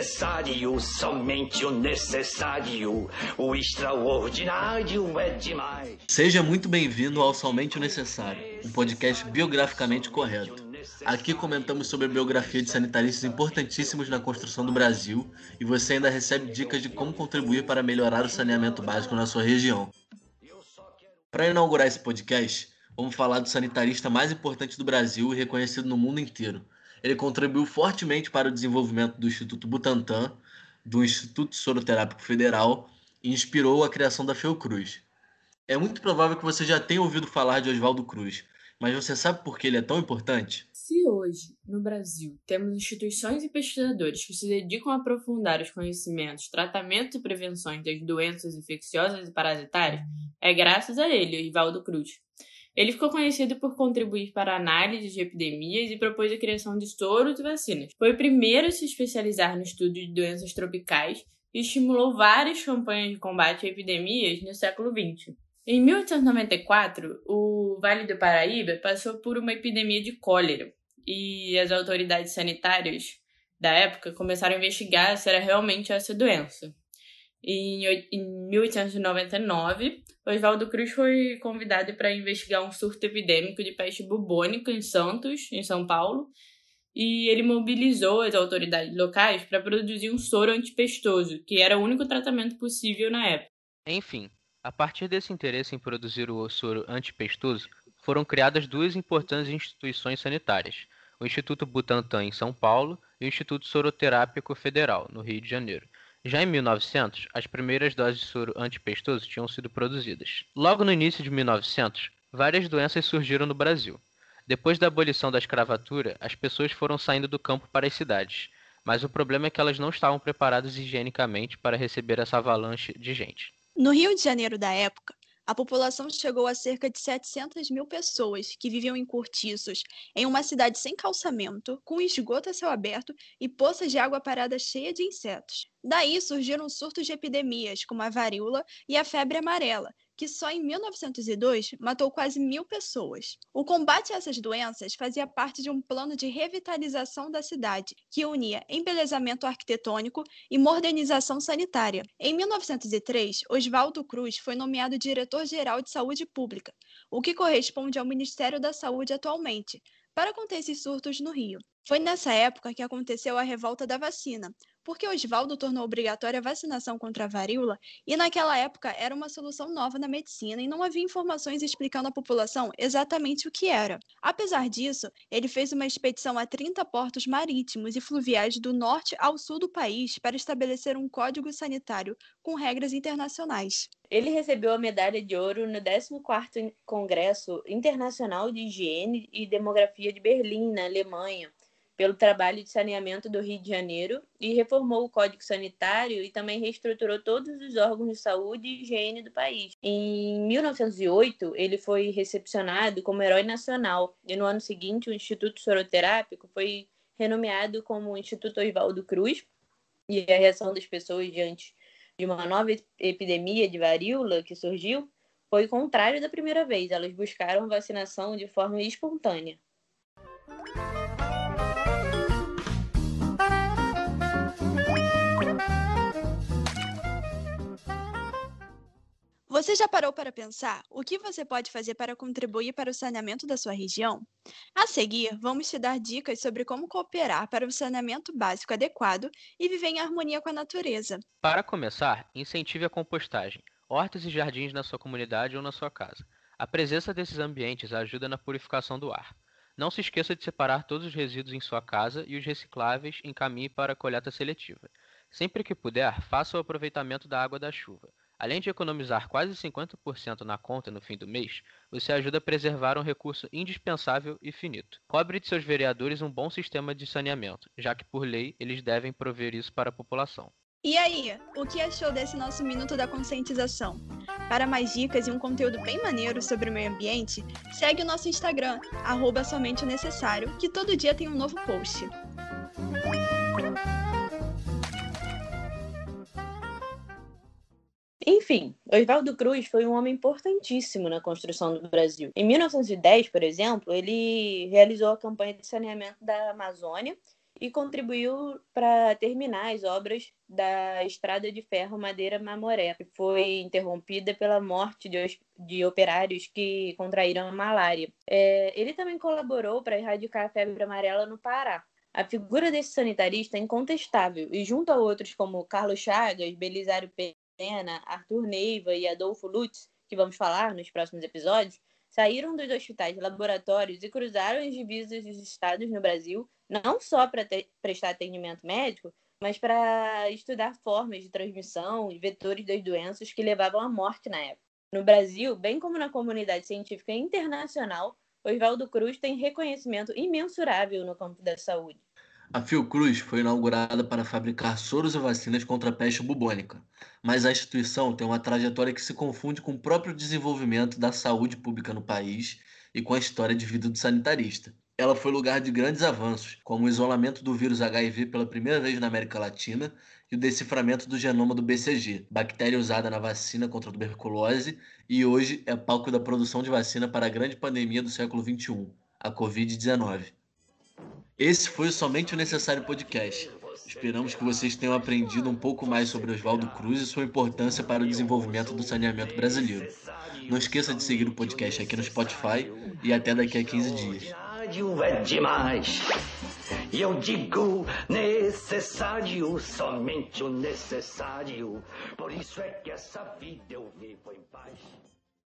necessário, somente o necessário. O extraordinário é demais. Seja muito bem-vindo ao Somente o Necessário, um podcast biograficamente correto. Aqui comentamos sobre a biografia de sanitaristas importantíssimos na construção do Brasil e você ainda recebe dicas de como contribuir para melhorar o saneamento básico na sua região. Para inaugurar esse podcast, vamos falar do sanitarista mais importante do Brasil e reconhecido no mundo inteiro. Ele contribuiu fortemente para o desenvolvimento do Instituto Butantan, do Instituto Soroterápico Federal e inspirou a criação da Fiocruz. É muito provável que você já tenha ouvido falar de Oswaldo Cruz, mas você sabe por que ele é tão importante? Se hoje, no Brasil, temos instituições e pesquisadores que se dedicam a aprofundar os conhecimentos, tratamento e prevenções das doenças infecciosas e parasitárias, é graças a ele, Oswaldo Cruz. Ele ficou conhecido por contribuir para análises de epidemias e propôs a criação de soros e vacinas. Foi o primeiro a se especializar no estudo de doenças tropicais e estimulou várias campanhas de combate a epidemias no século XX. Em 1894, o Vale do Paraíba passou por uma epidemia de cólera e as autoridades sanitárias da época começaram a investigar se era realmente essa doença. Em 1899, Oswaldo Cruz foi convidado para investigar um surto epidêmico de peste bubônica em Santos, em São Paulo, e ele mobilizou as autoridades locais para produzir um soro antipestoso, que era o único tratamento possível na época. Enfim, a partir desse interesse em produzir o soro antipestoso, foram criadas duas importantes instituições sanitárias, o Instituto Butantan em São Paulo e o Instituto Soroterápico Federal, no Rio de Janeiro. Já em 1900, as primeiras doses de soro antipestoso tinham sido produzidas. Logo no início de 1900, várias doenças surgiram no Brasil. Depois da abolição da escravatura, as pessoas foram saindo do campo para as cidades, mas o problema é que elas não estavam preparadas higienicamente para receber essa avalanche de gente. No Rio de Janeiro da época, a população chegou a cerca de 700 mil pessoas que viviam em cortiços, em uma cidade sem calçamento, com esgoto a céu aberto e poças de água parada cheia de insetos. Daí surgiram surtos de epidemias, como a varíola e a febre amarela, que só em 1902 matou quase mil pessoas. O combate a essas doenças fazia parte de um plano de revitalização da cidade, que unia embelezamento arquitetônico e modernização sanitária. Em 1903, Oswaldo Cruz foi nomeado diretor-geral de saúde pública, o que corresponde ao Ministério da Saúde atualmente, para conter esses surtos no Rio. Foi nessa época que aconteceu a revolta da vacina, porque Oswaldo tornou obrigatória a vacinação contra a varíola e naquela época era uma solução nova na medicina e não havia informações explicando à população exatamente o que era. Apesar disso, ele fez uma expedição a 30 portos marítimos e fluviais do norte ao sul do país para estabelecer um código sanitário com regras internacionais. Ele recebeu a medalha de ouro no 14º Congresso Internacional de Higiene e Demografia de Berlim, na Alemanha, pelo trabalho de saneamento do Rio de Janeiro e reformou o Código Sanitário e também reestruturou todos os órgãos de saúde e higiene do país. Em 1908, ele foi recepcionado como herói nacional e no ano seguinte o Instituto Soroterápico foi renomeado como Instituto Oswaldo Cruz e a reação das pessoas diante de uma nova epidemia de varíola que surgiu foi contrário da primeira vez. Elas buscaram vacinação de forma espontânea. Você já parou para pensar o que você pode fazer para contribuir para o saneamento da sua região? A seguir, vamos te dar dicas sobre como cooperar para o saneamento básico adequado e viver em harmonia com a natureza. Para começar, incentive a compostagem, hortas e jardins na sua comunidade ou na sua casa. A presença desses ambientes ajuda na purificação do ar. Não se esqueça de separar todos os resíduos em sua casa e os recicláveis encaminhe para a coleta seletiva. Sempre que puder, faça o aproveitamento da água da chuva. Além de economizar quase 50% na conta no fim do mês, você ajuda a preservar um recurso indispensável e finito. Cobre de seus vereadores um bom sistema de saneamento, já que por lei eles devem prover isso para a população. E aí, o que achou desse nosso Minuto da Conscientização? Para mais dicas e um conteúdo bem maneiro sobre o meio ambiente, segue o nosso Instagram, arroba somente o necessário, que todo dia tem um novo post. Enfim, Oswaldo Cruz foi um homem importantíssimo na construção do Brasil. Em 1910, por exemplo, ele realizou a campanha de saneamento da Amazônia e contribuiu para terminar as obras da Estrada de Ferro Madeira Mamoré, que foi interrompida pela morte de, de operários que contraíram malária. É, ele também colaborou para erradicar a febre amarela no Pará. A figura desse sanitarista é incontestável, e junto a outros como Carlos Chagas, Belisário Arthur Neiva e Adolfo Lutz, que vamos falar nos próximos episódios, saíram dos hospitais laboratórios e cruzaram as divisas dos estados no Brasil, não só para prestar atendimento médico, mas para estudar formas de transmissão e vetores das doenças que levavam à morte na época. No Brasil, bem como na comunidade científica internacional, Oswaldo Cruz tem reconhecimento imensurável no campo da saúde. A Fiocruz foi inaugurada para fabricar soros e vacinas contra a peste bubônica, mas a instituição tem uma trajetória que se confunde com o próprio desenvolvimento da saúde pública no país e com a história de vida do sanitarista. Ela foi lugar de grandes avanços, como o isolamento do vírus HIV pela primeira vez na América Latina e o deciframento do genoma do BCG, bactéria usada na vacina contra a tuberculose e hoje é palco da produção de vacina para a grande pandemia do século XXI, a Covid-19. Esse foi Somente o Necessário Podcast. Esperamos que vocês tenham aprendido um pouco mais sobre Oswaldo Cruz e sua importância para o desenvolvimento do saneamento brasileiro. Não esqueça de seguir o podcast aqui no Spotify e até daqui a 15 dias. É demais. E eu digo necessário, somente o necessário. Por isso é que essa vida eu vivo em paz.